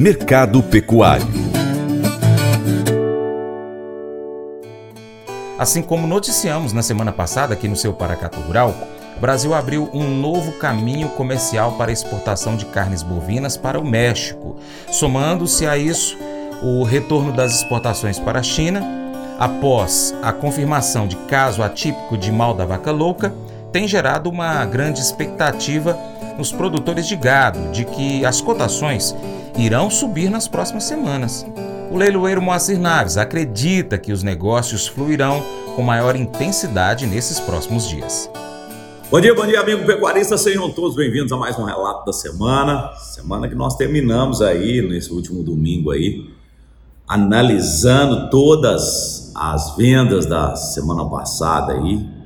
Mercado Pecuário. Assim como noticiamos na semana passada aqui no seu Paracato Rural, o Brasil abriu um novo caminho comercial para a exportação de carnes bovinas para o México, somando-se a isso o retorno das exportações para a China, após a confirmação de caso atípico de mal da vaca louca, tem gerado uma grande expectativa nos produtores de gado de que as cotações irão subir nas próximas semanas. O leiloeiro Moacir Naves acredita que os negócios fluirão com maior intensidade nesses próximos dias. Bom dia, bom dia, amigo pecuarista. Sejam todos bem-vindos a mais um relato da semana. Semana que nós terminamos aí, nesse último domingo aí, analisando todas as vendas da semana passada aí.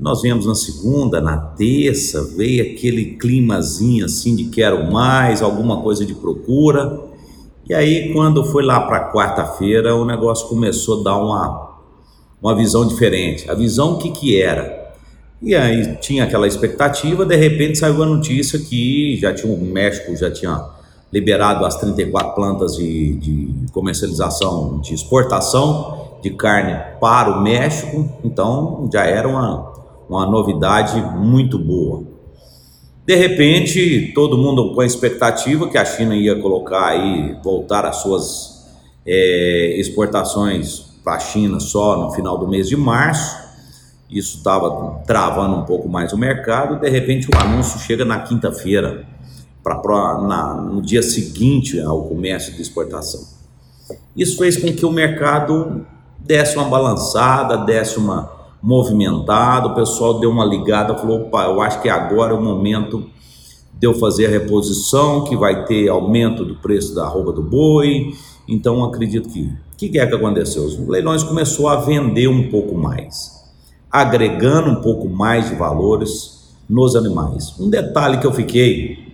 Nós viemos na segunda, na terça, veio aquele climazinho assim de quero mais, alguma coisa de procura. E aí, quando foi lá para quarta-feira, o negócio começou a dar uma, uma visão diferente. A visão que, que era? E aí tinha aquela expectativa, de repente saiu a notícia que já tinha o México já tinha liberado as 34 plantas de, de comercialização, de exportação de carne para o México, então já era uma, uma novidade muito boa. De repente, todo mundo com a expectativa que a China ia colocar aí, voltar as suas é, exportações para a China só no final do mês de março isso estava travando um pouco mais o mercado. De repente, o anúncio chega na quinta-feira, no dia seguinte ao comércio de exportação. Isso fez com que o mercado desse uma balançada, desse uma movimentada. O pessoal deu uma ligada, falou: opa, eu acho que agora é o momento de eu fazer a reposição, que vai ter aumento do preço da roupa do boi. Então, acredito que. O que é que aconteceu? Os leilões começou a vender um pouco mais agregando um pouco mais de valores nos animais. Um detalhe que eu fiquei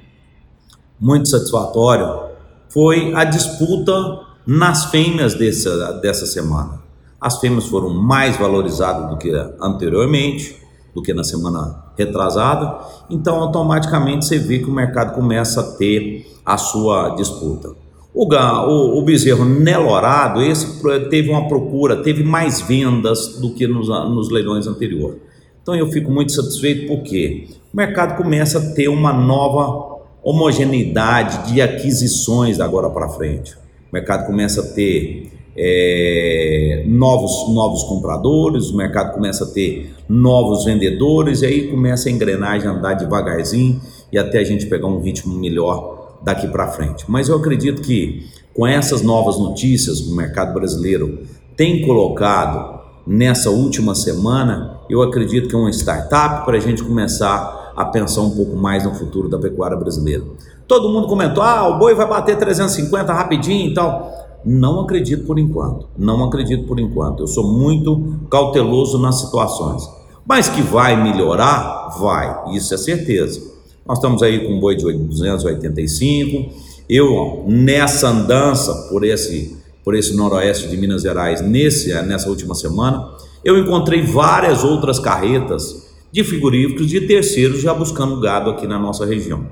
muito satisfatório foi a disputa nas fêmeas dessa, dessa semana. As fêmeas foram mais valorizadas do que anteriormente, do que na semana retrasada, então automaticamente você vê que o mercado começa a ter a sua disputa. O, o, o bezerro nelorado, esse teve uma procura, teve mais vendas do que nos, nos leilões anteriores. Então eu fico muito satisfeito porque o mercado começa a ter uma nova homogeneidade de aquisições da agora para frente. O mercado começa a ter é, novos, novos compradores, o mercado começa a ter novos vendedores, e aí começa a engrenagem a andar devagarzinho e até a gente pegar um ritmo melhor daqui para frente. Mas eu acredito que com essas novas notícias o mercado brasileiro tem colocado nessa última semana, eu acredito que é uma startup para a gente começar a pensar um pouco mais no futuro da pecuária brasileira. Todo mundo comentou: ah, o boi vai bater 350 rapidinho e tal. Não acredito por enquanto. Não acredito por enquanto. Eu sou muito cauteloso nas situações. Mas que vai melhorar, vai. Isso é certeza. Nós estamos aí com um boi de 285. Eu, nessa andança por esse, por esse noroeste de Minas Gerais, nesse, nessa última semana, eu encontrei várias outras carretas de frigoríficos de terceiros já buscando gado aqui na nossa região.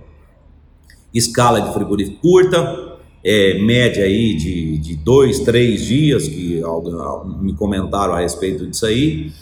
Escala de frigorífico curta, é, média aí de, de dois, três dias, que me comentaram a respeito disso aí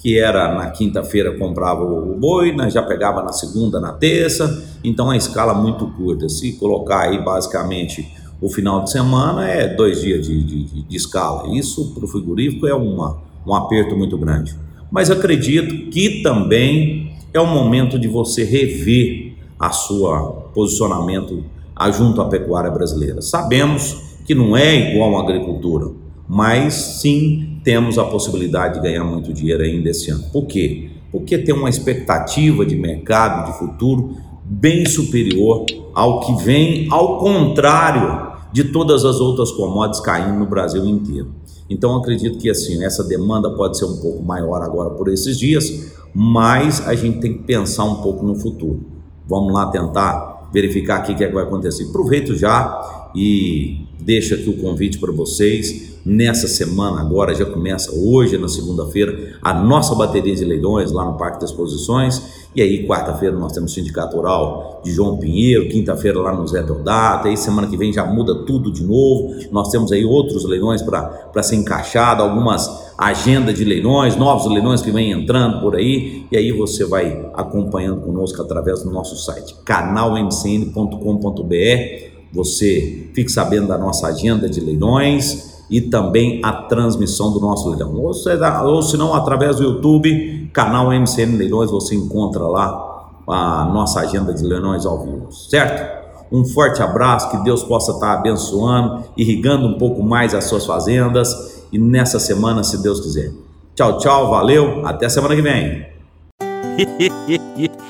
que era na quinta-feira comprava o boi, né, já pegava na segunda, na terça, então a escala muito curta. Se colocar aí basicamente o final de semana é dois dias de, de, de escala. Isso para o frigorífico é uma, um aperto muito grande. Mas acredito que também é o momento de você rever a sua posicionamento junto à pecuária brasileira. Sabemos que não é igual à agricultura, mas sim temos a possibilidade de ganhar muito dinheiro ainda esse ano. Por quê? Porque tem uma expectativa de mercado, de futuro, bem superior ao que vem, ao contrário de todas as outras commodities caindo no Brasil inteiro. Então acredito que assim, essa demanda pode ser um pouco maior agora por esses dias, mas a gente tem que pensar um pouco no futuro. Vamos lá tentar verificar o que, é que vai acontecer. Aproveito já e deixo aqui o convite para vocês. Nessa semana, agora já começa hoje, na segunda-feira, a nossa bateria de leilões lá no Parque das Exposições. E aí, quarta-feira, nós temos o Sindicato Rural de João Pinheiro, quinta-feira lá no Zé Deodata, aí semana que vem já muda tudo de novo. Nós temos aí outros leilões para ser encaixado, algumas agendas de leilões, novos leilões que vêm entrando por aí. E aí você vai acompanhando conosco através do nosso site, canalmcn.com.br você fique sabendo da nossa agenda de leilões e também a transmissão do nosso leilão. Ou, seja, ou se não, através do YouTube, canal MCN Leilões, você encontra lá a nossa agenda de leilões ao vivo, certo? Um forte abraço, que Deus possa estar abençoando, irrigando um pouco mais as suas fazendas e nessa semana, se Deus quiser. Tchau, tchau, valeu, até semana que vem.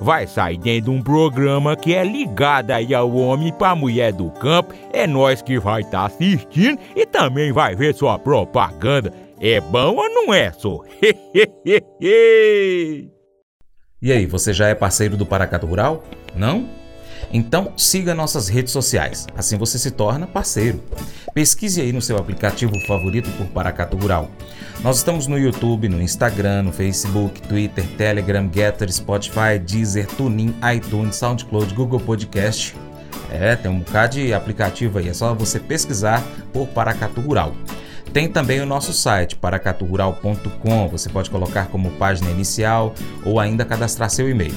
vai sair dentro de um programa que é ligado aí ao homem para mulher do campo. É nós que vai estar tá assistindo e também vai ver sua propaganda. É bom ou não é, só? e aí, você já é parceiro do Paracato Rural? Não? Então siga nossas redes sociais, assim você se torna parceiro. Pesquise aí no seu aplicativo favorito por Paracato Rural. Nós estamos no YouTube, no Instagram, no Facebook, Twitter, Telegram, Getter, Spotify, Deezer, TuneIn, iTunes, SoundCloud, Google Podcast. É, tem um bocado de aplicativo aí, é só você pesquisar por Paracatu Rural. Tem também o nosso site, paracaturural.com. Você pode colocar como página inicial ou ainda cadastrar seu e-mail.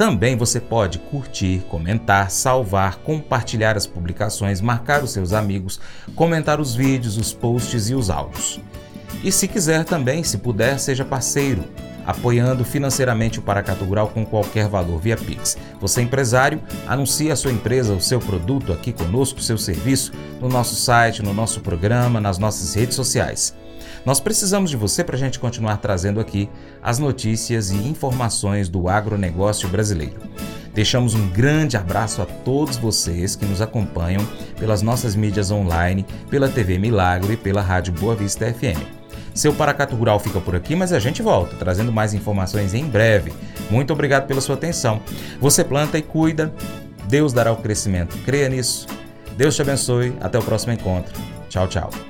Também você pode curtir, comentar, salvar, compartilhar as publicações, marcar os seus amigos, comentar os vídeos, os posts e os áudios. E se quiser também, se puder, seja parceiro, apoiando financeiramente o Paracatu Rural com qualquer valor via Pix. Você é empresário, anuncie a sua empresa, o seu produto aqui conosco, o seu serviço, no nosso site, no nosso programa, nas nossas redes sociais. Nós precisamos de você para a gente continuar trazendo aqui as notícias e informações do agronegócio brasileiro. Deixamos um grande abraço a todos vocês que nos acompanham pelas nossas mídias online, pela TV Milagro e pela Rádio Boa Vista FM. Seu Paracato Rural fica por aqui, mas a gente volta, trazendo mais informações em breve. Muito obrigado pela sua atenção. Você planta e cuida, Deus dará o crescimento. Creia nisso. Deus te abençoe. Até o próximo encontro. Tchau, tchau.